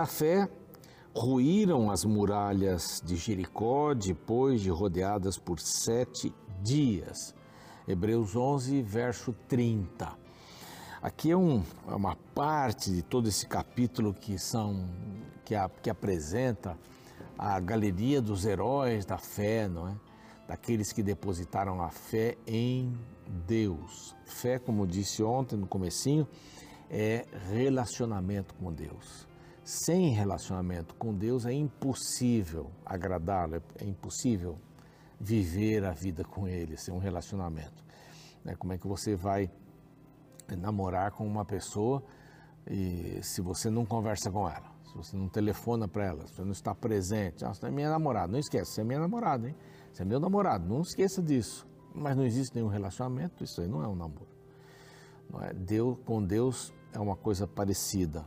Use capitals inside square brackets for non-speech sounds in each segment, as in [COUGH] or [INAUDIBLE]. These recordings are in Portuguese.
Pela fé, ruíram as muralhas de Jericó depois de rodeadas por sete dias. Hebreus 11, verso 30. Aqui é, um, é uma parte de todo esse capítulo que, são, que, a, que apresenta a galeria dos heróis da fé, não é? Daqueles que depositaram a fé em Deus. Fé, como disse ontem no comecinho, é relacionamento com Deus. Sem relacionamento com Deus é impossível agradá-lo, é, é impossível viver a vida com Ele, sem um relacionamento. Né? Como é que você vai namorar com uma pessoa e se você não conversa com ela, se você não telefona para ela, se você não está presente, ah, você é minha namorada, não esqueça, você é minha namorada, hein? Você é meu namorado, não esqueça disso. Mas não existe nenhum relacionamento, isso aí não é um namoro. Não é? Deus, com Deus é uma coisa parecida,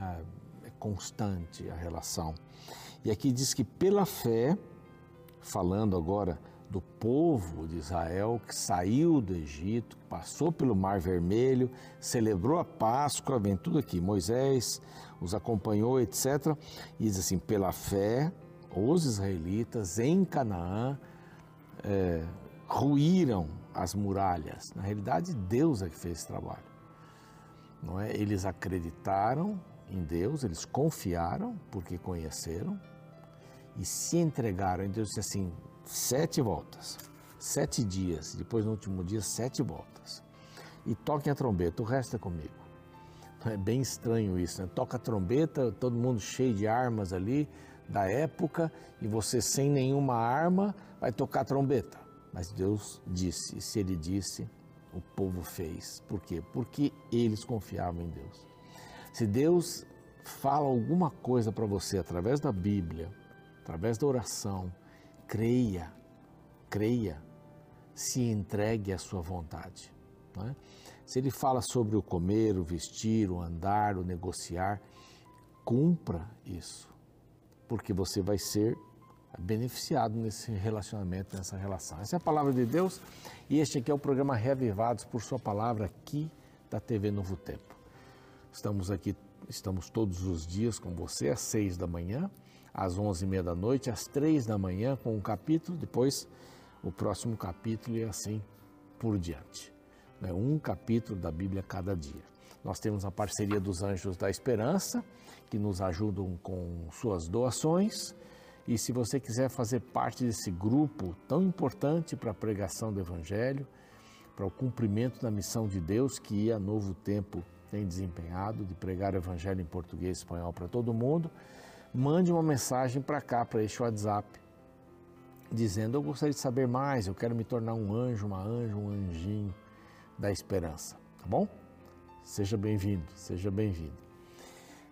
é constante a relação. E aqui diz que pela fé, falando agora do povo de Israel que saiu do Egito, passou pelo Mar Vermelho, celebrou a Páscoa, vem tudo aqui. Moisés os acompanhou, etc. E diz assim: pela fé, os israelitas em Canaã é, ruíram as muralhas. Na realidade, Deus é que fez esse trabalho. Não é? Eles acreditaram em Deus, eles confiaram porque conheceram e se entregaram. E Deus disse assim: sete voltas, sete dias, depois no último dia, sete voltas. E toquem a trombeta, o resto é comigo. [LAUGHS] É bem estranho isso, né? Toca a trombeta, todo mundo cheio de armas ali da época e você sem nenhuma arma vai tocar a trombeta. Mas Deus disse, e se Ele disse, o povo fez. Por quê? Porque eles confiavam em Deus. Se Deus fala alguma coisa para você através da Bíblia, através da oração, creia, creia, se entregue à sua vontade. É? Se ele fala sobre o comer, o vestir, o andar, o negociar, cumpra isso, porque você vai ser beneficiado nesse relacionamento, nessa relação. Essa é a palavra de Deus e este aqui é o programa Reavivados por Sua Palavra aqui da TV Novo Tempo. Estamos aqui, estamos todos os dias com você às seis da manhã às onze e meia da noite, às três da manhã com um capítulo, depois o próximo capítulo e assim por diante. Né? Um capítulo da Bíblia cada dia. Nós temos a parceria dos Anjos da Esperança, que nos ajudam com suas doações. E se você quiser fazer parte desse grupo tão importante para a pregação do Evangelho, para o cumprimento da missão de Deus que a Novo Tempo tem desempenhado, de pregar o Evangelho em português e espanhol para todo mundo, mande uma mensagem para cá, para este WhatsApp, dizendo: Eu gostaria de saber mais, eu quero me tornar um anjo, uma anja, um anjinho da esperança, tá bom? Seja bem-vindo, seja bem-vindo.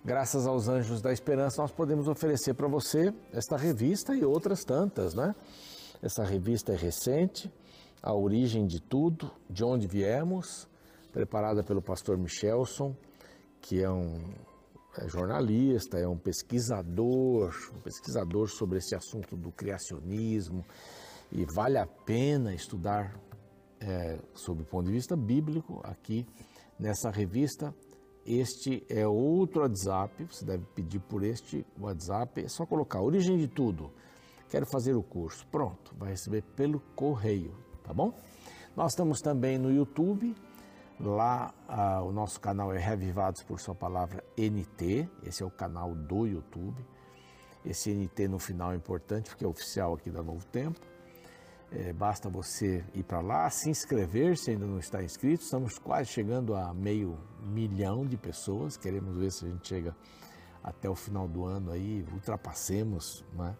Graças aos Anjos da Esperança, nós podemos oferecer para você esta revista e outras tantas, né? Essa revista é recente, A Origem de Tudo, De Onde Viemos, preparada pelo pastor Michelson, que é um é jornalista, é um pesquisador, um pesquisador sobre esse assunto do criacionismo e vale a pena estudar é, sob o ponto de vista bíblico aqui nessa revista. Este é outro WhatsApp, você deve pedir por este WhatsApp, é só colocar origem de tudo. Quero fazer o curso. Pronto, vai receber pelo correio, tá bom? Nós estamos também no YouTube, Lá ah, o nosso canal é Revivados por Sua Palavra NT, esse é o canal do YouTube. Esse NT no final é importante porque é oficial aqui da Novo Tempo. É, basta você ir para lá, se inscrever se ainda não está inscrito. Estamos quase chegando a meio milhão de pessoas. Queremos ver se a gente chega até o final do ano aí, ultrapassemos, né?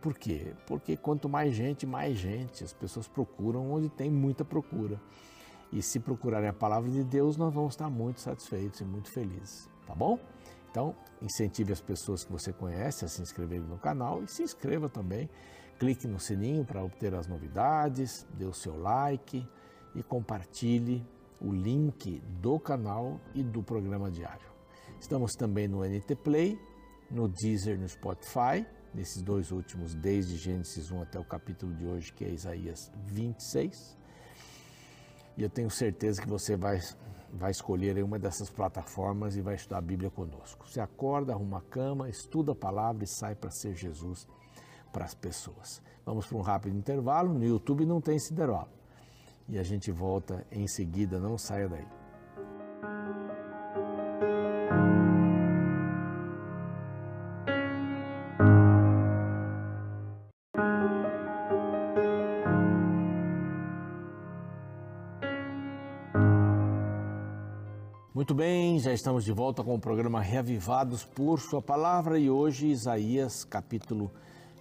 Por quê? Porque quanto mais gente, mais gente. As pessoas procuram onde tem muita procura. E se procurarem a palavra de Deus, nós vamos estar muito satisfeitos e muito felizes, tá bom? Então, incentive as pessoas que você conhece a se inscreverem no canal e se inscreva também. Clique no sininho para obter as novidades, dê o seu like e compartilhe o link do canal e do programa diário. Estamos também no NT Play, no Deezer, no Spotify, nesses dois últimos, desde Gênesis 1 até o capítulo de hoje, que é Isaías 26. E eu tenho certeza que você vai vai escolher uma dessas plataformas e vai estudar a Bíblia conosco. Você acorda, arruma a cama, estuda a palavra e sai para ser Jesus para as pessoas. Vamos para um rápido intervalo. No YouTube não tem esse. E a gente volta em seguida, não saia daí. Estamos de volta com o programa Reavivados por Sua Palavra e hoje Isaías capítulo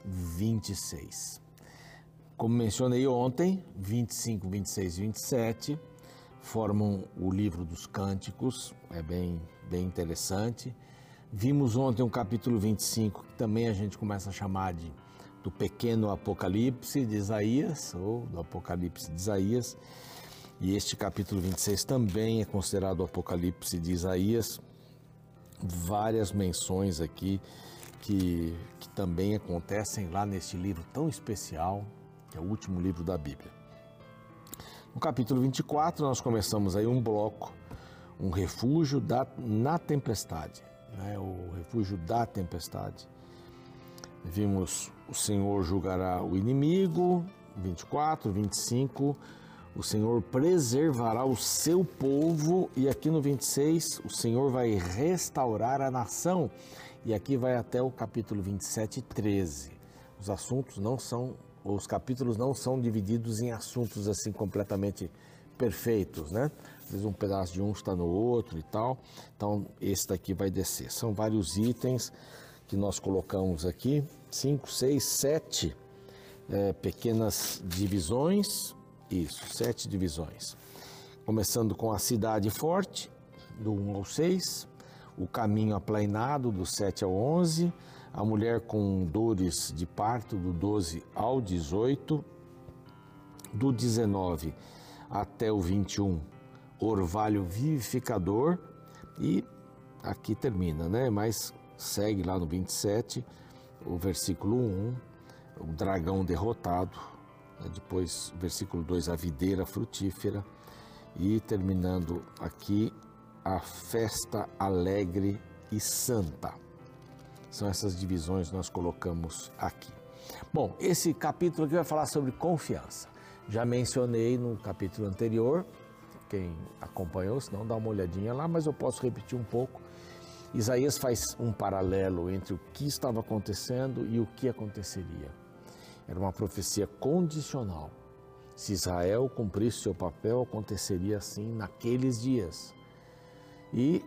26. Como mencionei ontem, 25, 26 e 27 formam o livro dos cânticos, é bem, bem interessante. Vimos ontem um capítulo 25 que também a gente começa a chamar de do pequeno Apocalipse de Isaías, ou do Apocalipse de Isaías. E este capítulo 26 também é considerado o Apocalipse de Isaías. Várias menções aqui que, que também acontecem lá neste livro tão especial, que é o último livro da Bíblia. No capítulo 24, nós começamos aí um bloco, um refúgio da, na tempestade, né? o refúgio da tempestade. Vimos o Senhor julgará o inimigo, 24, 25, o Senhor preservará o seu povo, e aqui no 26, o Senhor vai restaurar a nação, e aqui vai até o capítulo 27, 13. Os assuntos não são, os capítulos não são divididos em assuntos assim completamente perfeitos, né? Às vezes um pedaço de um está no outro e tal. Então, esse daqui vai descer. São vários itens que nós colocamos aqui, cinco, seis, sete é, pequenas divisões isso, sete divisões. Começando com a cidade forte, do 1 ao 6, o caminho aplainado, do 7 ao 11, a mulher com dores de parto, do 12 ao 18, do 19 até o 21, orvalho vivificador, e aqui termina, né? Mas segue lá no 27, o versículo 1, o dragão derrotado? Depois, versículo 2, a videira frutífera. E terminando aqui, a festa alegre e santa. São essas divisões que nós colocamos aqui. Bom, esse capítulo aqui vai falar sobre confiança. Já mencionei no capítulo anterior, quem acompanhou, se não dá uma olhadinha lá, mas eu posso repetir um pouco. Isaías faz um paralelo entre o que estava acontecendo e o que aconteceria. Era uma profecia condicional. Se Israel cumprisse seu papel, aconteceria assim naqueles dias. E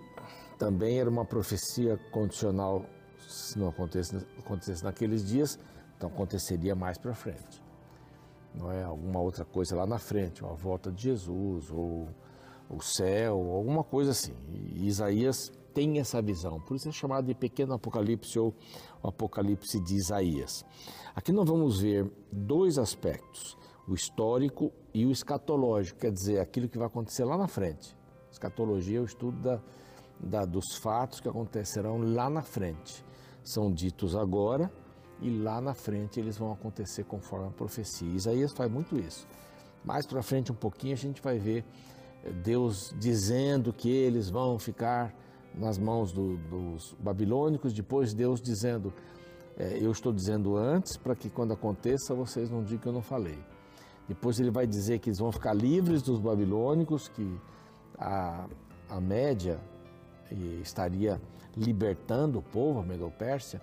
também era uma profecia condicional, se não acontecesse, acontecesse naqueles dias, então aconteceria mais para frente. Não é alguma outra coisa lá na frente, a volta de Jesus, ou o céu, alguma coisa assim. E Isaías tem essa visão, por isso é chamado de pequeno apocalipse ou apocalipse de Isaías. Aqui nós vamos ver dois aspectos, o histórico e o escatológico, quer dizer, aquilo que vai acontecer lá na frente. Escatologia é o estudo da, da, dos fatos que acontecerão lá na frente. São ditos agora e lá na frente eles vão acontecer conforme a profecia. Isaías faz muito isso. Mais para frente um pouquinho a gente vai ver Deus dizendo que eles vão ficar nas mãos do, dos babilônicos, depois Deus dizendo é, eu estou dizendo antes para que quando aconteça vocês não digam que eu não falei. Depois ele vai dizer que eles vão ficar livres dos babilônicos, que a, a média estaria libertando o povo, a Medo-Pérsia.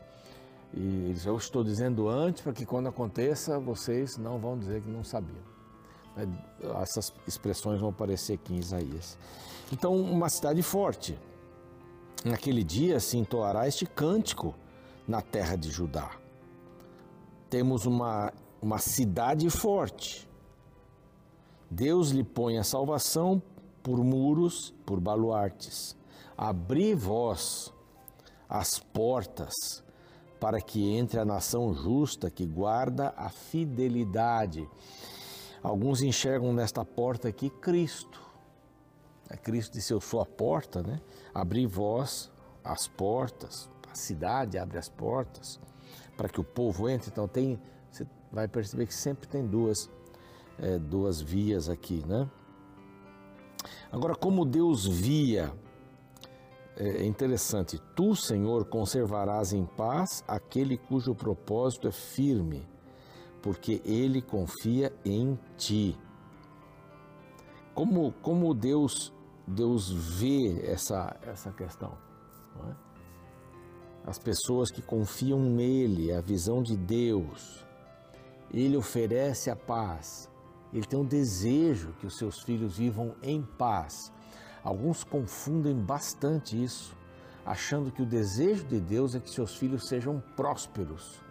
E eles, eu estou dizendo antes para que quando aconteça vocês não vão dizer que não sabiam. É, essas expressões vão aparecer aqui em Isaías. Então, uma cidade forte. Naquele dia se entoará este cântico na terra de Judá. Temos uma, uma cidade forte. Deus lhe põe a salvação por muros, por baluartes. Abri vós as portas para que entre a nação justa que guarda a fidelidade. Alguns enxergam nesta porta aqui Cristo. É Cristo disse: Eu sou a porta, né? Abri vós as portas a cidade abre as portas para que o povo entre. Então tem, você vai perceber que sempre tem duas, é, duas vias aqui, né? Agora, como Deus via, é interessante, tu, Senhor, conservarás em paz aquele cujo propósito é firme, porque ele confia em ti. Como, como Deus, Deus vê essa, essa questão? É? As pessoas que confiam nele, a visão de Deus, ele oferece a paz, ele tem um desejo que os seus filhos vivam em paz. Alguns confundem bastante isso, achando que o desejo de Deus é que seus filhos sejam prósperos.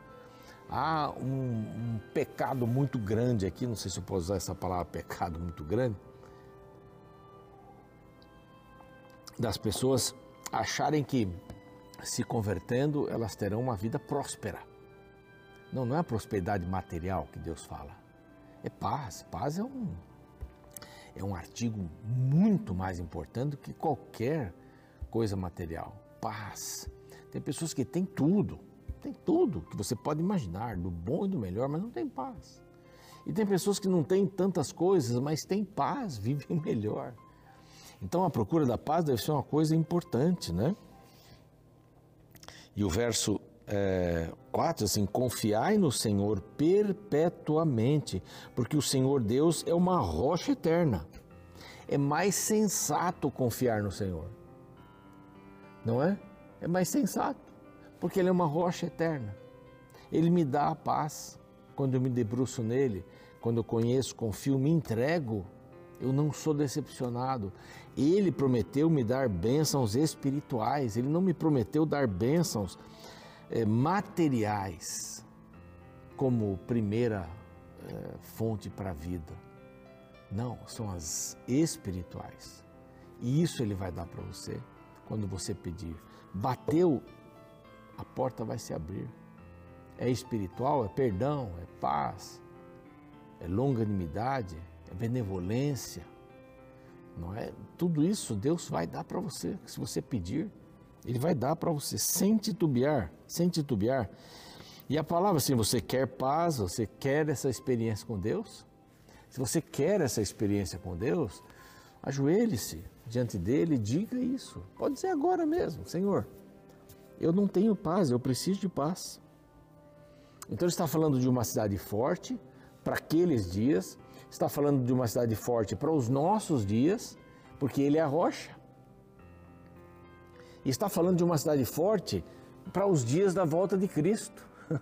Há um, um pecado muito grande aqui, não sei se eu posso usar essa palavra pecado muito grande, das pessoas acharem que se convertendo elas terão uma vida próspera. Não, não é a prosperidade material que Deus fala. É paz. Paz é um, é um artigo muito mais importante do que qualquer coisa material. Paz. Tem pessoas que têm tudo, tem tudo que você pode imaginar, do bom e do melhor, mas não tem paz. E tem pessoas que não têm tantas coisas, mas têm paz, [LAUGHS] vivem melhor. Então a procura da paz deve ser uma coisa importante, né? E o verso é, 4, assim, confiai no Senhor perpetuamente, porque o Senhor Deus é uma rocha eterna. É mais sensato confiar no Senhor, não é? É mais sensato, porque Ele é uma rocha eterna. Ele me dá a paz quando eu me debruço nele, quando eu conheço, confio, me entrego eu não sou decepcionado. Ele prometeu me dar bênçãos espirituais, ele não me prometeu dar bênçãos é, materiais como primeira é, fonte para a vida. Não, são as espirituais. E isso ele vai dar para você quando você pedir. Bateu, a porta vai se abrir. É espiritual, é perdão, é paz, é longanimidade, é benevolência, não é? Tudo isso Deus vai dar para você, se você pedir, Ele vai dar para você, sem titubear, sem titubear. E a palavra assim, você quer paz, você quer essa experiência com Deus? Se você quer essa experiência com Deus, ajoelhe-se diante dele e diga isso. Pode ser agora mesmo, Senhor. Eu não tenho paz, eu preciso de paz. Então ele está falando de uma cidade forte para aqueles dias, está falando de uma cidade forte para os nossos dias, porque ele é a rocha. E está falando de uma cidade forte para os dias da volta de Cristo. [LAUGHS]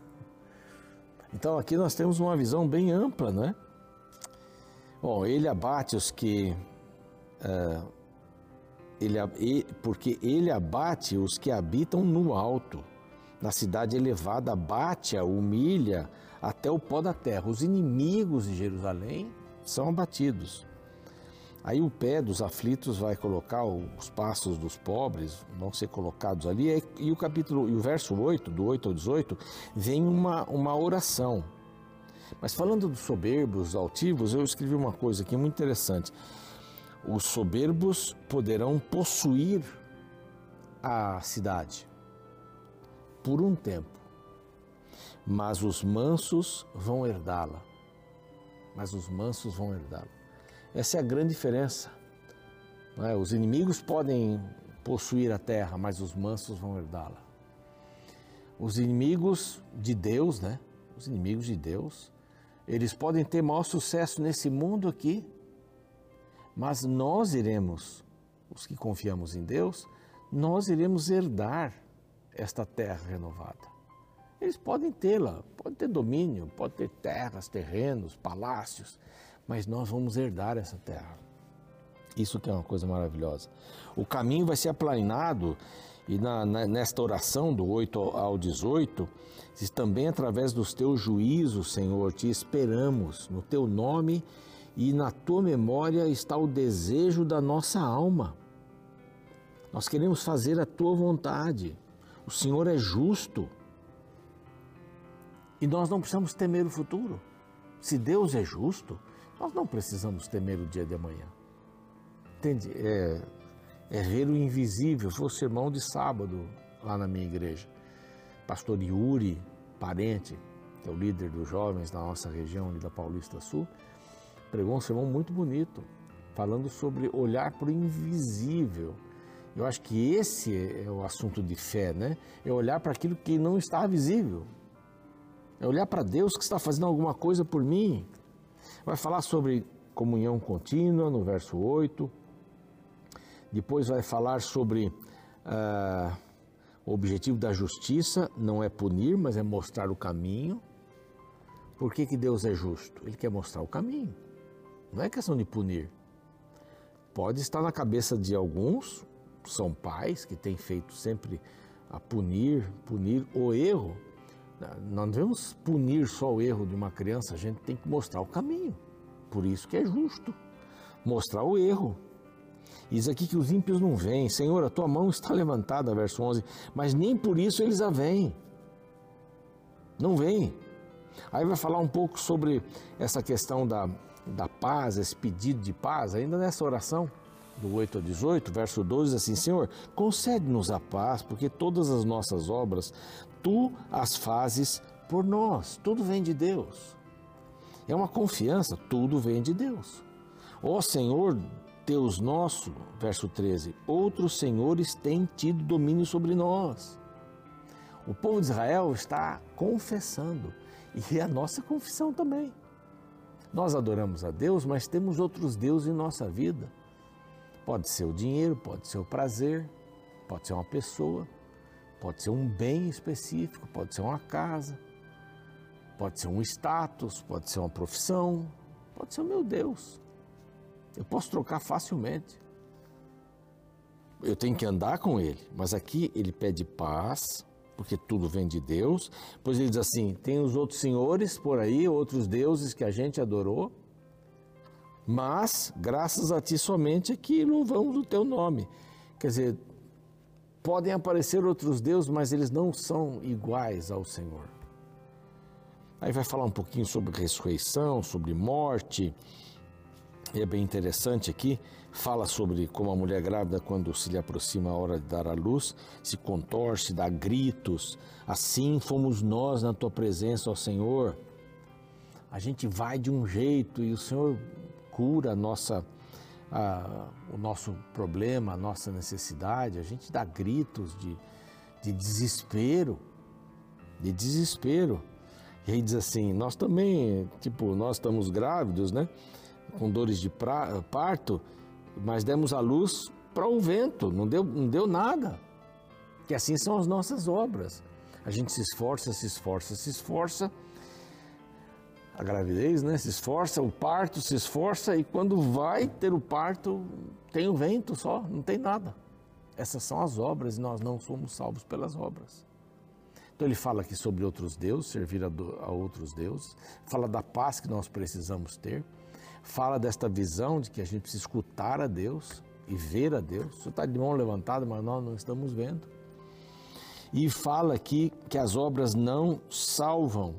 Então aqui nós temos uma visão bem ampla, né? Bom, ele abate os que. Uh, ele, porque ele abate os que habitam no alto, na cidade elevada, abate-a, humilha até o pó da terra. Os inimigos de Jerusalém são abatidos. Aí o pé dos aflitos vai colocar os passos dos pobres, vão ser colocados ali. E o capítulo, e o verso 8, do 8 ao 18, vem uma, uma oração. Mas falando dos soberbos, altivos, eu escrevi uma coisa aqui muito interessante. Os soberbos poderão possuir a cidade por um tempo, mas os mansos vão herdá-la mas os mansos vão herdá-lo. Essa é a grande diferença. É? Os inimigos podem possuir a terra, mas os mansos vão herdá-la. Os inimigos de Deus, né? Os inimigos de Deus, eles podem ter maior sucesso nesse mundo aqui, mas nós iremos, os que confiamos em Deus, nós iremos herdar esta terra renovada. Eles podem tê-la, pode ter domínio, pode ter terras, terrenos, palácios, mas nós vamos herdar essa terra. Isso que é uma coisa maravilhosa. O caminho vai ser aplanado e na, na, nesta oração do 8 ao 18, diz também através dos teus juízos, Senhor, te esperamos, no teu nome e na tua memória está o desejo da nossa alma. Nós queremos fazer a tua vontade. O Senhor é justo. E nós não precisamos temer o futuro. Se Deus é justo, nós não precisamos temer o dia de amanhã. Entende? É, é ver o invisível. Foi o sermão de sábado lá na minha igreja. Pastor Yuri, parente, que é o líder dos jovens da nossa região ali da Paulista Sul, pregou um sermão muito bonito. falando sobre olhar para o invisível. Eu acho que esse é o assunto de fé, né? É olhar para aquilo que não está visível. É olhar para Deus que está fazendo alguma coisa por mim. Vai falar sobre comunhão contínua no verso 8. Depois vai falar sobre uh, o objetivo da justiça, não é punir, mas é mostrar o caminho. Por que, que Deus é justo? Ele quer mostrar o caminho. Não é questão de punir. Pode estar na cabeça de alguns, são pais que têm feito sempre a punir, punir o erro. Não devemos punir só o erro de uma criança, a gente tem que mostrar o caminho. Por isso que é justo mostrar o erro. Diz aqui que os ímpios não vêm. Senhor, a tua mão está levantada, verso 11, mas nem por isso eles a veem. Não vêm. Aí vai falar um pouco sobre essa questão da, da paz, esse pedido de paz, ainda nessa oração do 8 a 18, verso 12, assim: Senhor, concede-nos a paz, porque todas as nossas obras tu as fazes por nós. Tudo vem de Deus. É uma confiança, tudo vem de Deus. Ó Senhor, Deus nosso, verso 13, outros senhores têm tido domínio sobre nós. O povo de Israel está confessando, e é a nossa confissão também. Nós adoramos a Deus, mas temos outros deuses em nossa vida. Pode ser o dinheiro, pode ser o prazer, pode ser uma pessoa, pode ser um bem específico, pode ser uma casa, pode ser um status, pode ser uma profissão, pode ser o meu Deus. Eu posso trocar facilmente. Eu tenho que andar com ele, mas aqui ele pede paz, porque tudo vem de Deus. Pois ele diz assim: tem os outros senhores por aí, outros deuses que a gente adorou, mas graças a ti somente é que louvamos o teu nome. Quer dizer, podem aparecer outros deuses, mas eles não são iguais ao Senhor. Aí vai falar um pouquinho sobre ressurreição, sobre morte. E é bem interessante aqui, fala sobre como a mulher grávida, quando se lhe aproxima a hora de dar à luz, se contorce, dá gritos. Assim fomos nós na tua presença, ó Senhor. A gente vai de um jeito e o Senhor cura a nossa, a, o nosso problema, a nossa necessidade. A gente dá gritos de, de desespero, de desespero. E aí diz assim, nós também, tipo, nós estamos grávidos, né? com dores de pra, parto, mas demos a luz para o vento, não deu, não deu nada. Que assim são as nossas obras. A gente se esforça, se esforça, se esforça. A gravidez, né? Se esforça, o parto se esforça e quando vai ter o parto, tem o vento só, não tem nada. Essas são as obras e nós não somos salvos pelas obras. Então ele fala aqui sobre outros deuses, servir a, a outros deuses, fala da paz que nós precisamos ter fala desta visão de que a gente precisa escutar a Deus e ver a Deus. Você está de mão levantada, mas nós não estamos vendo. E fala aqui que as obras não salvam.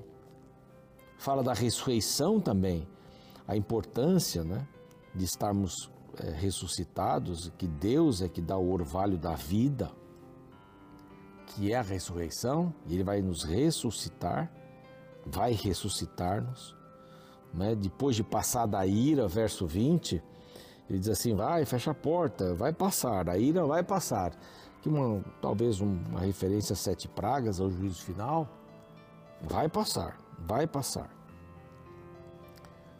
Fala da ressurreição também, a importância né, de estarmos é, ressuscitados, que Deus é que dá o orvalho da vida, que é a ressurreição, e Ele vai nos ressuscitar, vai ressuscitar-nos né? depois de passar da ira, verso 20, ele diz assim: vai, fecha a porta, vai passar, a ira vai passar. Que uma, talvez uma referência a sete pragas, ao juízo final, vai passar, vai passar.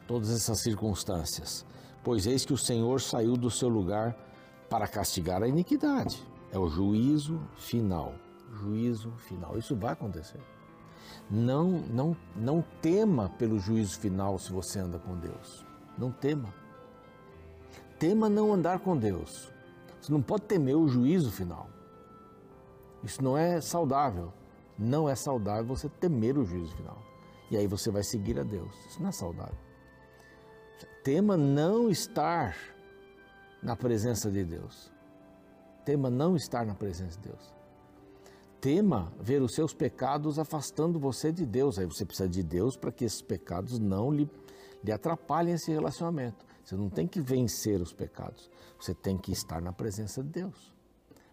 Todas essas circunstâncias, pois eis que o Senhor saiu do seu lugar para castigar a iniquidade. É o juízo final. Juízo final. Isso vai acontecer. Não, não, não tema pelo juízo final se você anda com Deus. Não tema. Tema não andar com Deus. Você não pode temer o juízo final. Isso não é saudável. Não é saudável você temer o juízo final. E aí você vai seguir a Deus. Isso não é saudável. Tema não estar na presença de Deus. Tema não estar na presença de Deus tema ver os seus pecados afastando você de Deus. Aí você precisa de Deus para que esses pecados não lhe, lhe atrapalhem esse relacionamento. Você não tem que vencer os pecados, você tem que estar na presença de Deus.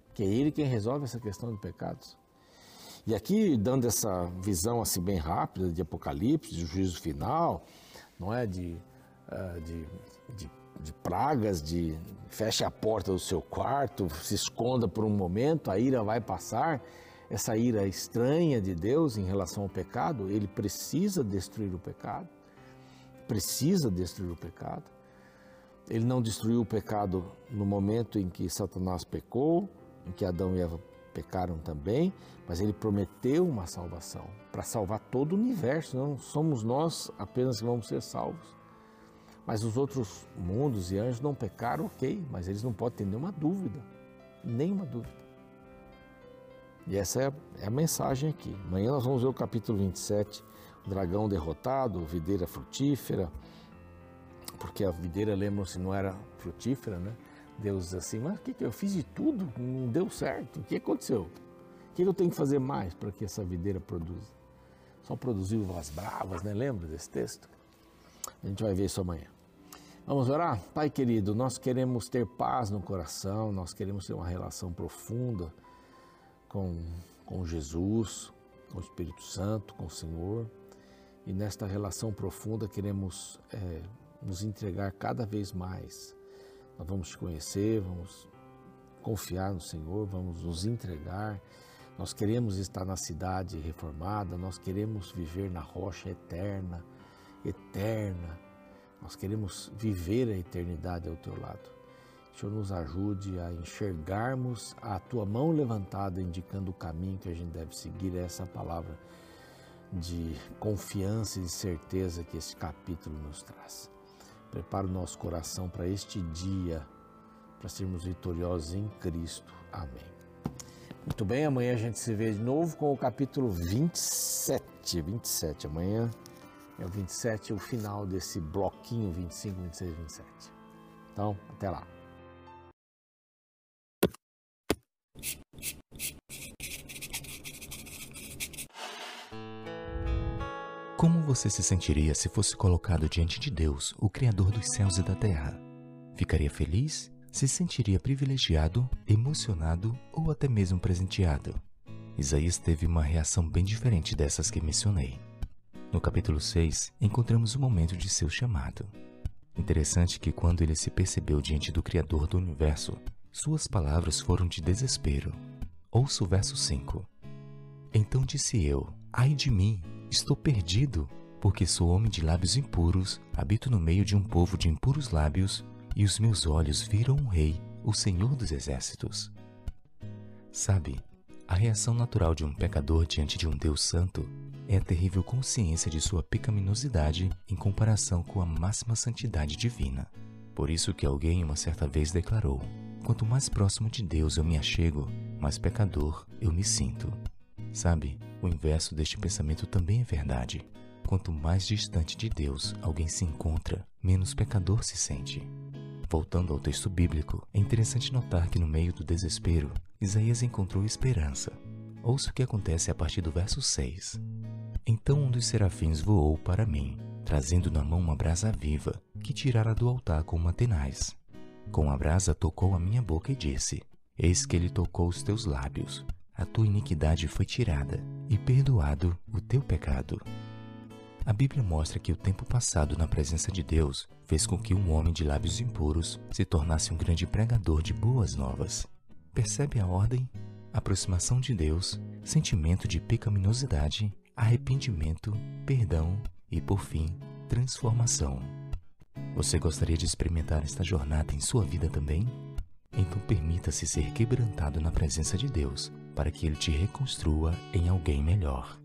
Porque é Ele quem resolve essa questão de pecados. E aqui, dando essa visão assim bem rápida de Apocalipse, de juízo final, não é? De, uh, de, de de pragas, de feche a porta do seu quarto, se esconda por um momento, a ira vai passar. Essa ira estranha de Deus em relação ao pecado, ele precisa destruir o pecado. Precisa destruir o pecado. Ele não destruiu o pecado no momento em que Satanás pecou, em que Adão e Eva pecaram também, mas ele prometeu uma salvação para salvar todo o universo. Não somos nós apenas que vamos ser salvos. Mas os outros mundos e anjos não pecaram, ok, mas eles não podem ter nenhuma dúvida, nenhuma dúvida. E essa é, é a mensagem aqui. Amanhã nós vamos ver o capítulo 27, o dragão derrotado, videira frutífera, porque a videira, lembram-se, não era frutífera, né? Deus diz assim, mas o que, que eu fiz de tudo, não deu certo, o que aconteceu? O que eu tenho que fazer mais para que essa videira produza? Só produziu uvas bravas, né? Lembra desse texto? A gente vai ver isso amanhã. Vamos orar? Pai querido, nós queremos ter paz no coração, nós queremos ter uma relação profunda com, com Jesus, com o Espírito Santo, com o Senhor. E nesta relação profunda queremos é, nos entregar cada vez mais. Nós vamos te conhecer, vamos confiar no Senhor, vamos nos entregar. Nós queremos estar na cidade reformada, nós queremos viver na rocha eterna, eterna nós queremos viver a eternidade ao teu lado. Que o Senhor nos ajude a enxergarmos a tua mão levantada, indicando o caminho que a gente deve seguir. É essa palavra de confiança e de certeza que esse capítulo nos traz. Prepara o nosso coração para este dia, para sermos vitoriosos em Cristo. Amém. Muito bem, amanhã a gente se vê de novo com o capítulo 27. 27. Amanhã é o 27, o final desse bloquinho 25, 26, 27. Então, até lá. Como você se sentiria se fosse colocado diante de Deus, o Criador dos céus e da terra? Ficaria feliz? Se sentiria privilegiado, emocionado ou até mesmo presenteado? Isaías teve uma reação bem diferente dessas que mencionei. No capítulo 6, encontramos o momento de seu chamado. Interessante que quando ele se percebeu diante do Criador do universo, suas palavras foram de desespero. Ouça o verso 5. Então disse eu: Ai de mim, estou perdido, porque sou homem de lábios impuros, habito no meio de um povo de impuros lábios, e os meus olhos viram o Rei, o Senhor dos Exércitos. Sabe, a reação natural de um pecador diante de um Deus Santo é a terrível consciência de sua pecaminosidade em comparação com a máxima santidade divina. Por isso que alguém uma certa vez declarou: Quanto mais próximo de Deus eu me achego, mais pecador eu me sinto. Sabe, o inverso deste pensamento também é verdade. Quanto mais distante de Deus alguém se encontra, menos pecador se sente. Voltando ao texto bíblico, é interessante notar que no meio do desespero, Isaías encontrou esperança. Ouça o que acontece a partir do verso 6. Então um dos serafins voou para mim, trazendo na mão uma brasa viva, que tirara do altar com uma tenaz. Com a brasa tocou a minha boca e disse: Eis que ele tocou os teus lábios. A tua iniquidade foi tirada, e perdoado o teu pecado. A Bíblia mostra que o tempo passado na presença de Deus fez com que um homem de lábios impuros se tornasse um grande pregador de boas novas. Percebe a ordem? Aproximação de Deus, sentimento de pecaminosidade arrependimento, perdão e, por fim, transformação. Você gostaria de experimentar esta jornada em sua vida também? Então permita-se ser quebrantado na presença de Deus, para que Ele te reconstrua em alguém melhor.